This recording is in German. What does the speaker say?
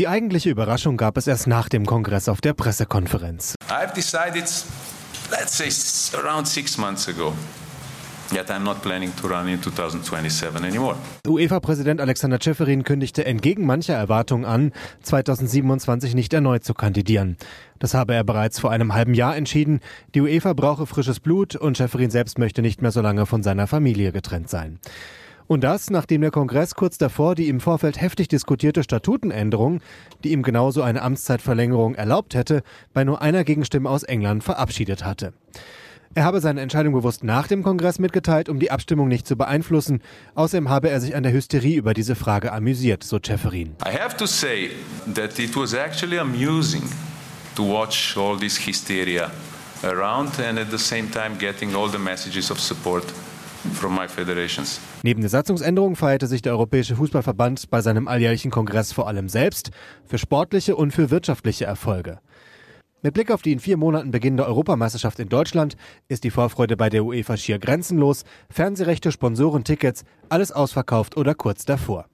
Die eigentliche Überraschung gab es erst nach dem Kongress auf der Pressekonferenz. I've decided, let's say around six months ago, Yet I'm not planning to run in 2027 anymore. UEFA-Präsident Alexander Ceferin kündigte entgegen mancher Erwartungen an, 2027 nicht erneut zu kandidieren. Das habe er bereits vor einem halben Jahr entschieden. Die UEFA brauche frisches Blut und Ceferin selbst möchte nicht mehr so lange von seiner Familie getrennt sein. Und das, nachdem der Kongress kurz davor die im Vorfeld heftig diskutierte Statutenänderung, die ihm genauso eine Amtszeitverlängerung erlaubt hätte, bei nur einer Gegenstimme aus England verabschiedet hatte. Er habe seine Entscheidung bewusst nach dem Kongress mitgeteilt, um die Abstimmung nicht zu beeinflussen. Außerdem habe er sich an der Hysterie über diese Frage amüsiert, so Ceferin. I have to say that it was actually amusing to watch all this hysteria around and at the same time getting all the messages of support from my federations. Neben der Satzungsänderung feierte sich der Europäische Fußballverband bei seinem alljährlichen Kongress vor allem selbst für sportliche und für wirtschaftliche Erfolge. Mit Blick auf die in vier Monaten beginnende Europameisterschaft in Deutschland ist die Vorfreude bei der UEFA schier grenzenlos. Fernsehrechte, Sponsoren, Tickets, alles ausverkauft oder kurz davor.